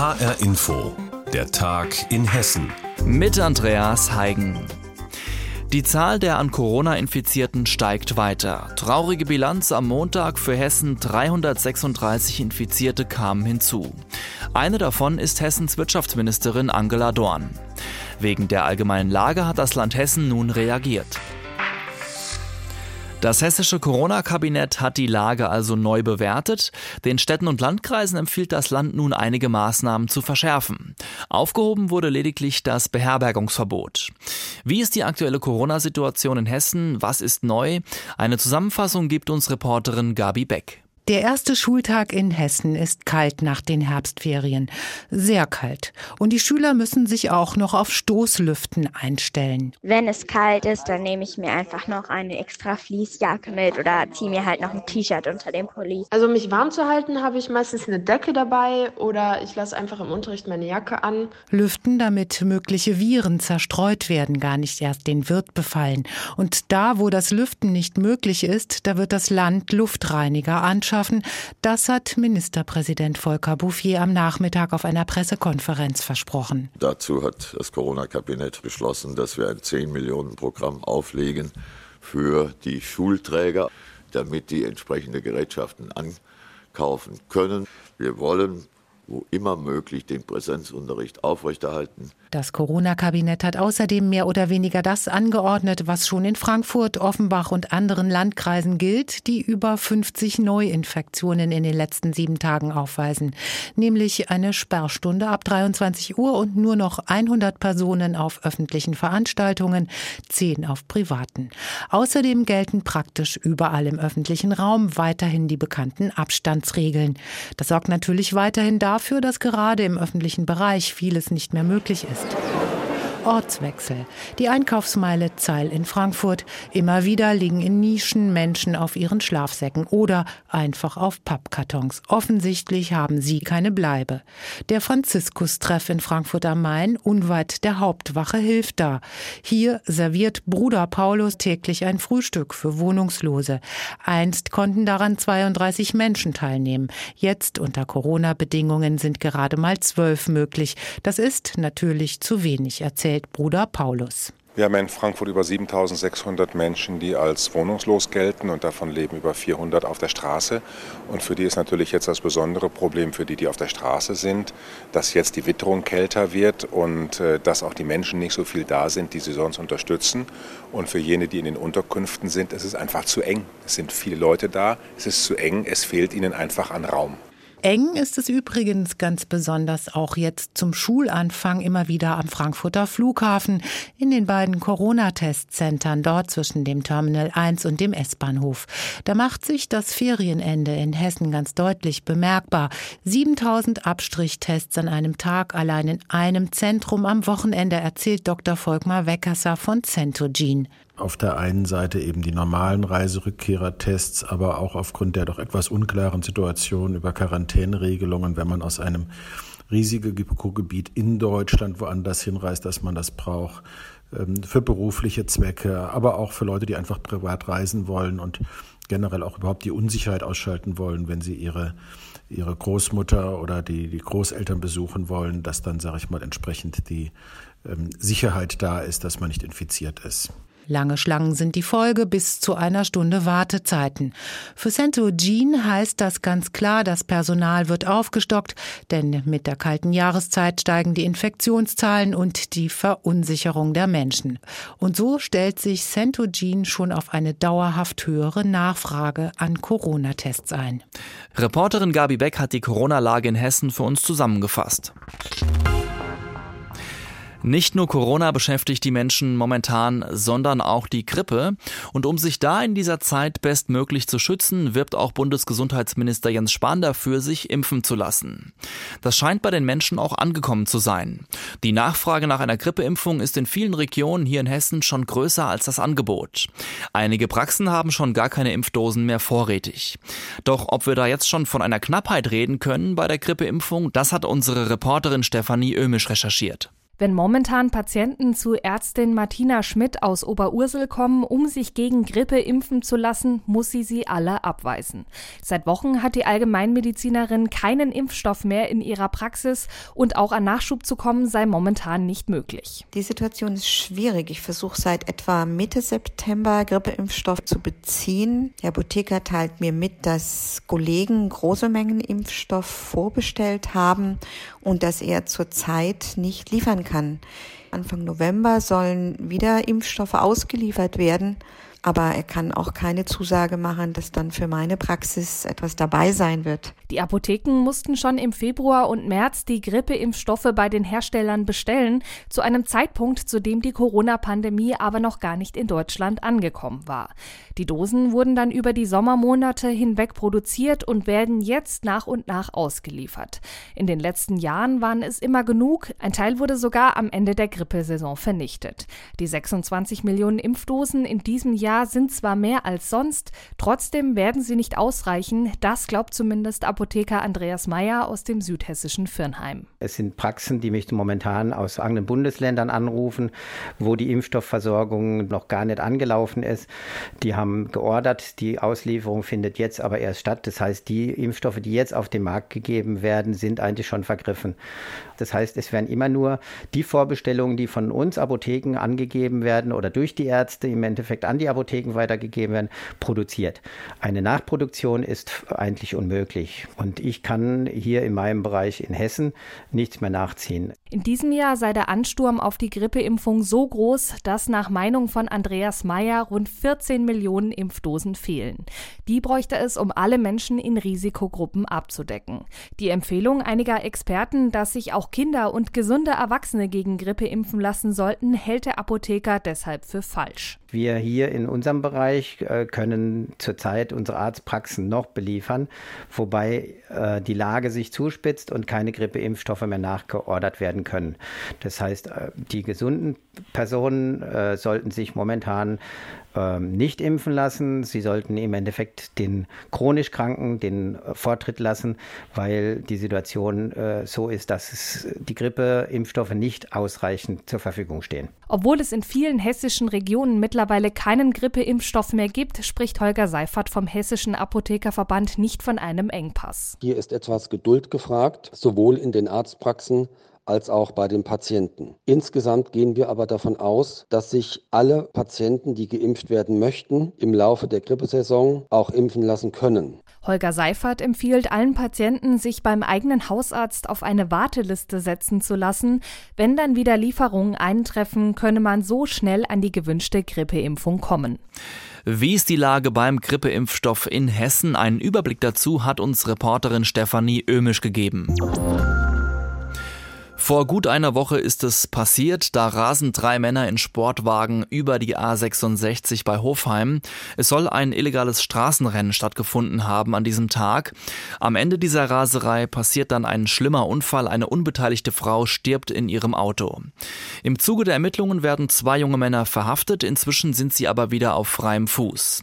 HR Info, der Tag in Hessen. Mit Andreas Heigen. Die Zahl der an Corona Infizierten steigt weiter. Traurige Bilanz am Montag für Hessen 336 Infizierte kamen hinzu. Eine davon ist Hessens Wirtschaftsministerin Angela Dorn. Wegen der allgemeinen Lage hat das Land Hessen nun reagiert. Das hessische Corona-Kabinett hat die Lage also neu bewertet. Den Städten und Landkreisen empfiehlt das Land nun einige Maßnahmen zu verschärfen. Aufgehoben wurde lediglich das Beherbergungsverbot. Wie ist die aktuelle Corona-Situation in Hessen? Was ist neu? Eine Zusammenfassung gibt uns Reporterin Gabi Beck. Der erste Schultag in Hessen ist kalt nach den Herbstferien. Sehr kalt. Und die Schüler müssen sich auch noch auf Stoßlüften einstellen. Wenn es kalt ist, dann nehme ich mir einfach noch eine extra Fließjacke mit oder ziehe mir halt noch ein T-Shirt unter dem Pulli. Also um mich warm zu halten, habe ich meistens eine Decke dabei oder ich lasse einfach im Unterricht meine Jacke an. Lüften, damit mögliche Viren zerstreut werden, gar nicht erst den Wirt befallen. Und da, wo das Lüften nicht möglich ist, da wird das Land Luftreiniger anschauen schaffen. Das hat Ministerpräsident Volker Bouffier am Nachmittag auf einer Pressekonferenz versprochen. Dazu hat das Corona-Kabinett beschlossen, dass wir ein 10 Millionen Programm auflegen für die Schulträger, damit die entsprechende Gerätschaften ankaufen können. Wir wollen wo immer möglich den Präsenzunterricht aufrechterhalten. Das Corona-Kabinett hat außerdem mehr oder weniger das angeordnet, was schon in Frankfurt, Offenbach und anderen Landkreisen gilt, die über 50 Neuinfektionen in den letzten sieben Tagen aufweisen. Nämlich eine Sperrstunde ab 23 Uhr und nur noch 100 Personen auf öffentlichen Veranstaltungen, 10 auf privaten. Außerdem gelten praktisch überall im öffentlichen Raum weiterhin die bekannten Abstandsregeln. Das sorgt natürlich weiterhin dafür, dafür, dass gerade im öffentlichen Bereich vieles nicht mehr möglich ist. Ortswechsel. Die Einkaufsmeile Zeil in Frankfurt. Immer wieder liegen in Nischen Menschen auf ihren Schlafsäcken oder einfach auf Pappkartons. Offensichtlich haben sie keine Bleibe. Der Franziskus-Treff in Frankfurt am Main, unweit der Hauptwache, hilft da. Hier serviert Bruder Paulus täglich ein Frühstück für Wohnungslose. Einst konnten daran 32 Menschen teilnehmen. Jetzt unter Corona-Bedingungen sind gerade mal zwölf möglich. Das ist natürlich zu wenig, erzählt erzählt Bruder Paulus. Wir haben in Frankfurt über 7600 Menschen, die als wohnungslos gelten und davon leben über 400 auf der Straße. Und für die ist natürlich jetzt das besondere Problem, für die, die auf der Straße sind, dass jetzt die Witterung kälter wird und äh, dass auch die Menschen nicht so viel da sind, die sie sonst unterstützen. Und für jene, die in den Unterkünften sind, ist es einfach zu eng. Es sind viele Leute da, es ist zu eng, es fehlt ihnen einfach an Raum. Eng ist es übrigens ganz besonders auch jetzt zum Schulanfang immer wieder am Frankfurter Flughafen, in den beiden Corona-Testzentren dort zwischen dem Terminal 1 und dem S-Bahnhof. Da macht sich das Ferienende in Hessen ganz deutlich bemerkbar. 7000 Abstrichttests an einem Tag allein in einem Zentrum am Wochenende, erzählt Dr. Volkmar Weckesser von Centogene auf der einen Seite eben die normalen Reiserückkehrertests, aber auch aufgrund der doch etwas unklaren Situation über Quarantäneregelungen, wenn man aus einem Risikogebiet in Deutschland woanders hinreist, dass man das braucht ähm, für berufliche Zwecke, aber auch für Leute, die einfach privat reisen wollen und generell auch überhaupt die Unsicherheit ausschalten wollen, wenn sie ihre ihre Großmutter oder die, die Großeltern besuchen wollen, dass dann, sage ich mal, entsprechend die ähm, Sicherheit da ist, dass man nicht infiziert ist. Lange Schlangen sind die Folge bis zu einer Stunde Wartezeiten. Für Centogene heißt das ganz klar, das Personal wird aufgestockt, denn mit der kalten Jahreszeit steigen die Infektionszahlen und die Verunsicherung der Menschen. Und so stellt sich Centogene schon auf eine dauerhaft höhere Nachfrage an Corona-Tests ein. Reporterin Gabi Beck hat die Corona-Lage in Hessen für uns zusammengefasst. Nicht nur Corona beschäftigt die Menschen momentan, sondern auch die Grippe. Und um sich da in dieser Zeit bestmöglich zu schützen, wirbt auch Bundesgesundheitsminister Jens Spahn dafür, sich impfen zu lassen. Das scheint bei den Menschen auch angekommen zu sein. Die Nachfrage nach einer Grippeimpfung ist in vielen Regionen hier in Hessen schon größer als das Angebot. Einige Praxen haben schon gar keine Impfdosen mehr vorrätig. Doch ob wir da jetzt schon von einer Knappheit reden können bei der Grippeimpfung, das hat unsere Reporterin Stefanie Ömisch recherchiert. Wenn momentan Patienten zu Ärztin Martina Schmidt aus Oberursel kommen, um sich gegen Grippe impfen zu lassen, muss sie sie alle abweisen. Seit Wochen hat die Allgemeinmedizinerin keinen Impfstoff mehr in ihrer Praxis und auch an Nachschub zu kommen sei momentan nicht möglich. Die Situation ist schwierig. Ich versuche seit etwa Mitte September Grippeimpfstoff zu beziehen. Der Apotheker teilt mir mit, dass Kollegen große Mengen Impfstoff vorbestellt haben und dass er zurzeit nicht liefern kann. Anfang November sollen wieder Impfstoffe ausgeliefert werden. Aber er kann auch keine Zusage machen, dass dann für meine Praxis etwas dabei sein wird. Die Apotheken mussten schon im Februar und März die Grippeimpfstoffe bei den Herstellern bestellen, zu einem Zeitpunkt, zu dem die Corona-Pandemie aber noch gar nicht in Deutschland angekommen war. Die Dosen wurden dann über die Sommermonate hinweg produziert und werden jetzt nach und nach ausgeliefert. In den letzten Jahren waren es immer genug, ein Teil wurde sogar am Ende der Grippesaison vernichtet. Die 26 Millionen Impfdosen in diesem Jahr Jahr sind zwar mehr als sonst, trotzdem werden sie nicht ausreichen. Das glaubt zumindest Apotheker Andreas Meyer aus dem südhessischen Firnheim. Es sind Praxen, die mich momentan aus anderen Bundesländern anrufen, wo die Impfstoffversorgung noch gar nicht angelaufen ist. Die haben geordert, die Auslieferung findet jetzt aber erst statt. Das heißt, die Impfstoffe, die jetzt auf den Markt gegeben werden, sind eigentlich schon vergriffen. Das heißt, es werden immer nur die Vorbestellungen, die von uns Apotheken angegeben werden oder durch die Ärzte im Endeffekt an die Apotheken Apotheken weitergegeben werden, produziert. Eine Nachproduktion ist eigentlich unmöglich. Und ich kann hier in meinem Bereich in Hessen nichts mehr nachziehen. In diesem Jahr sei der Ansturm auf die Grippeimpfung so groß, dass nach Meinung von Andreas Mayer rund 14 Millionen Impfdosen fehlen. Die bräuchte es, um alle Menschen in Risikogruppen abzudecken. Die Empfehlung einiger Experten, dass sich auch Kinder und gesunde Erwachsene gegen Grippe impfen lassen sollten, hält der Apotheker deshalb für falsch. Wir hier in unserem Bereich äh, können zurzeit unsere Arztpraxen noch beliefern, wobei äh, die Lage sich zuspitzt und keine Grippeimpfstoffe mehr nachgeordert werden können. Das heißt, äh, die gesunden Personen sollten sich momentan ähm, nicht impfen lassen. Sie sollten im Endeffekt den chronisch Kranken den Vortritt lassen, weil die Situation so ist, dass die Grippeimpfstoffe nicht ausreichend zur Verfügung stehen. Obwohl es in vielen hessischen Regionen mittlerweile mittlerweile keinen Grippeimpfstoff mehr gibt, spricht Holger Seifert vom Hessischen Apothekerverband nicht von einem Engpass. Hier ist etwas Geduld gefragt, sowohl in den Arztpraxen als auch bei den Patienten. Insgesamt gehen wir aber davon aus, dass sich alle Patienten, die geimpft werden möchten, im Laufe der Grippesaison auch impfen lassen können. Holger Seifert empfiehlt allen Patienten, sich beim eigenen Hausarzt auf eine Warteliste setzen zu lassen. Wenn dann wieder Lieferungen eintreffen, könne man so schnell an die gewünschte Grippeimpfung kommen. Wie ist die Lage beim Grippeimpfstoff in Hessen? Einen Überblick dazu hat uns Reporterin Stefanie Ömisch gegeben. Vor gut einer Woche ist es passiert, da rasen drei Männer in Sportwagen über die A66 bei Hofheim. Es soll ein illegales Straßenrennen stattgefunden haben an diesem Tag. Am Ende dieser Raserei passiert dann ein schlimmer Unfall. Eine unbeteiligte Frau stirbt in ihrem Auto. Im Zuge der Ermittlungen werden zwei junge Männer verhaftet. Inzwischen sind sie aber wieder auf freiem Fuß.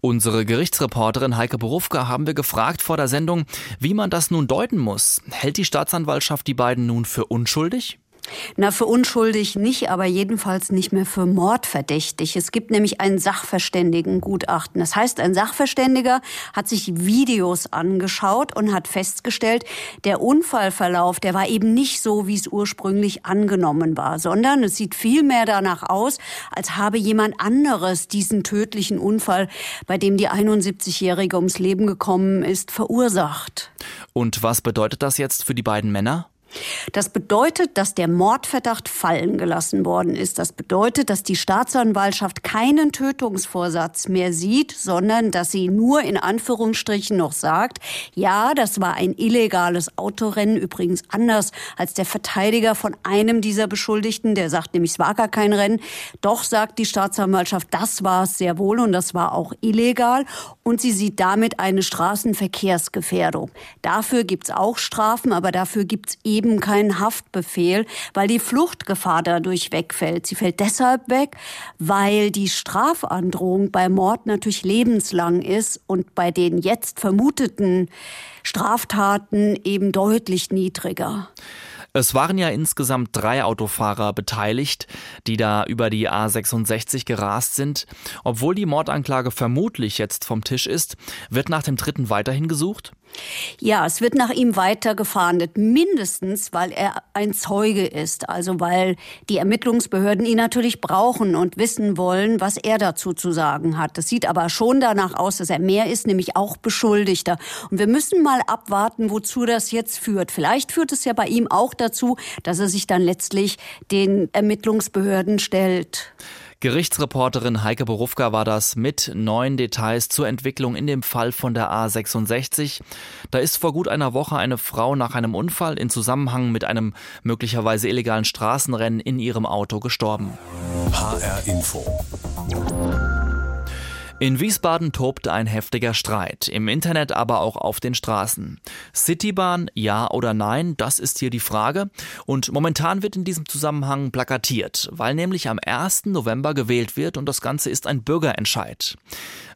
Unsere Gerichtsreporterin Heike Berufka haben wir gefragt vor der Sendung, wie man das nun deuten muss. Hält die Staatsanwaltschaft die beiden nun für unschuldig? Na, für unschuldig nicht, aber jedenfalls nicht mehr für mordverdächtig. Es gibt nämlich ein Sachverständigengutachten. Das heißt, ein Sachverständiger hat sich Videos angeschaut und hat festgestellt, der Unfallverlauf, der war eben nicht so, wie es ursprünglich angenommen war, sondern es sieht viel mehr danach aus, als habe jemand anderes diesen tödlichen Unfall, bei dem die 71-Jährige ums Leben gekommen ist, verursacht. Und was bedeutet das jetzt für die beiden Männer? Das bedeutet, dass der Mordverdacht fallen gelassen worden ist. Das bedeutet, dass die Staatsanwaltschaft keinen Tötungsvorsatz mehr sieht, sondern dass sie nur in Anführungsstrichen noch sagt, ja, das war ein illegales Autorennen, übrigens anders als der Verteidiger von einem dieser Beschuldigten, der sagt nämlich, es war gar kein Rennen. Doch sagt die Staatsanwaltschaft, das war es sehr wohl und das war auch illegal. Und sie sieht damit eine Straßenverkehrsgefährdung. Dafür gibt's auch Strafen, aber dafür gibt's eben eben keinen Haftbefehl, weil die Fluchtgefahr dadurch wegfällt. Sie fällt deshalb weg, weil die Strafandrohung bei Mord natürlich lebenslang ist und bei den jetzt vermuteten Straftaten eben deutlich niedriger. Es waren ja insgesamt drei Autofahrer beteiligt, die da über die A66 gerast sind. Obwohl die Mordanklage vermutlich jetzt vom Tisch ist, wird nach dem dritten weiterhin gesucht? Ja, es wird nach ihm weiter gefahndet, mindestens weil er ein Zeuge ist, also weil die Ermittlungsbehörden ihn natürlich brauchen und wissen wollen, was er dazu zu sagen hat. Das sieht aber schon danach aus, dass er mehr ist, nämlich auch Beschuldigter. Und wir müssen mal abwarten, wozu das jetzt führt. Vielleicht führt es ja bei ihm auch dazu, dass er sich dann letztlich den Ermittlungsbehörden stellt. Gerichtsreporterin Heike Berufka war das mit neuen Details zur Entwicklung in dem Fall von der A66. Da ist vor gut einer Woche eine Frau nach einem Unfall in Zusammenhang mit einem möglicherweise illegalen Straßenrennen in ihrem Auto gestorben. HR Info. In Wiesbaden tobte ein heftiger Streit, im Internet aber auch auf den Straßen. Citybahn, ja oder nein, das ist hier die Frage. Und momentan wird in diesem Zusammenhang plakatiert, weil nämlich am 1. November gewählt wird und das Ganze ist ein Bürgerentscheid.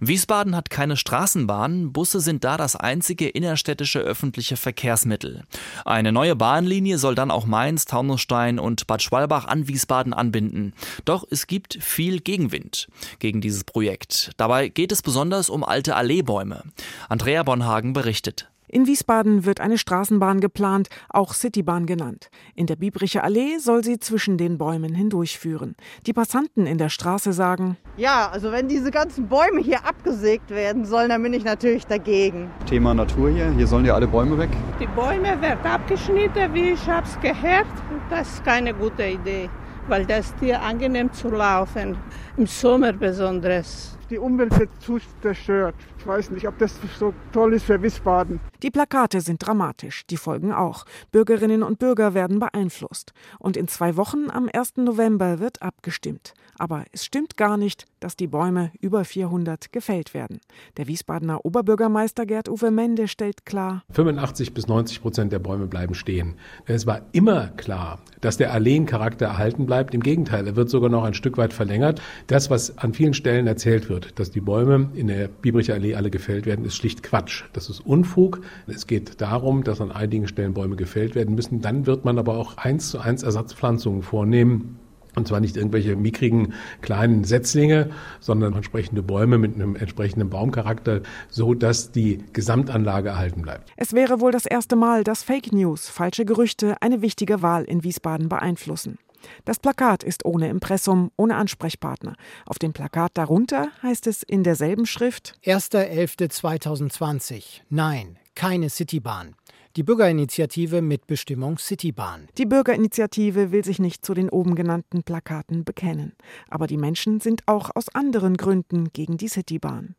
Wiesbaden hat keine Straßenbahn, Busse sind da das einzige innerstädtische öffentliche Verkehrsmittel. Eine neue Bahnlinie soll dann auch Mainz, Taunusstein und Bad Schwalbach an Wiesbaden anbinden. Doch es gibt viel Gegenwind gegen dieses Projekt. Dabei geht es besonders um alte Alleebäume. Andrea Bonhagen berichtet. In Wiesbaden wird eine Straßenbahn geplant, auch Citybahn genannt. In der Biebricher Allee soll sie zwischen den Bäumen hindurchführen. Die Passanten in der Straße sagen: Ja, also wenn diese ganzen Bäume hier abgesägt werden sollen, dann bin ich natürlich dagegen. Thema Natur hier, hier sollen ja alle Bäume weg. Die Bäume werden abgeschnitten, wie ich hab's gehört. Das ist keine gute Idee, weil das Tier angenehm zu laufen, im Sommer besonders die Umwelt wird zu zerstört. Ich weiß nicht, ob das so toll ist für Wiesbaden. Die Plakate sind dramatisch, die Folgen auch. Bürgerinnen und Bürger werden beeinflusst. Und in zwei Wochen, am 1. November, wird abgestimmt. Aber es stimmt gar nicht, dass die Bäume über 400 gefällt werden. Der Wiesbadener Oberbürgermeister Gerd-Uwe Mende stellt klar: 85 bis 90 Prozent der Bäume bleiben stehen. Es war immer klar, dass der Alleencharakter erhalten bleibt. Im Gegenteil, er wird sogar noch ein Stück weit verlängert. Das, was an vielen Stellen erzählt wird, dass die Bäume in der Biebricher Allee alle gefällt werden, ist schlicht Quatsch. Das ist Unfug. Es geht darum, dass an einigen Stellen Bäume gefällt werden müssen. Dann wird man aber auch eins zu eins Ersatzpflanzungen vornehmen. Und zwar nicht irgendwelche mickrigen kleinen Setzlinge, sondern entsprechende Bäume mit einem entsprechenden Baumcharakter, so dass die Gesamtanlage erhalten bleibt. Es wäre wohl das erste Mal, dass Fake News, falsche Gerüchte eine wichtige Wahl in Wiesbaden beeinflussen. Das Plakat ist ohne Impressum, ohne Ansprechpartner. Auf dem Plakat darunter heißt es in derselben Schrift 1.11.2020. Nein, keine Citybahn. Die Bürgerinitiative Mitbestimmung Citybahn. Die Bürgerinitiative will sich nicht zu den oben genannten Plakaten bekennen. Aber die Menschen sind auch aus anderen Gründen gegen die Citybahn.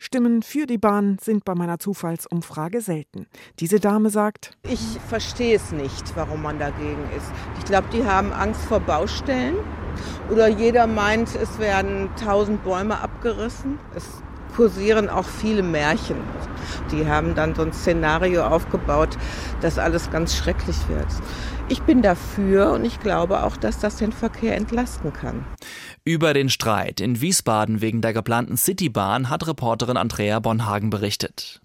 Stimmen für die Bahn sind bei meiner Zufallsumfrage selten. Diese Dame sagt, ich verstehe es nicht, warum man dagegen ist. Ich glaube, die haben Angst vor Baustellen oder jeder meint, es werden tausend Bäume abgerissen. Es kursieren auch viele Märchen. Die haben dann so ein Szenario aufgebaut, dass alles ganz schrecklich wird. Ich bin dafür und ich glaube auch, dass das den Verkehr entlasten kann. Über den Streit in Wiesbaden wegen der geplanten Citybahn hat Reporterin Andrea Bonhagen berichtet.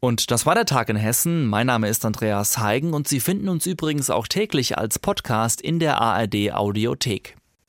Und das war der Tag in Hessen. Mein Name ist Andreas Heigen und Sie finden uns übrigens auch täglich als Podcast in der ARD Audiothek.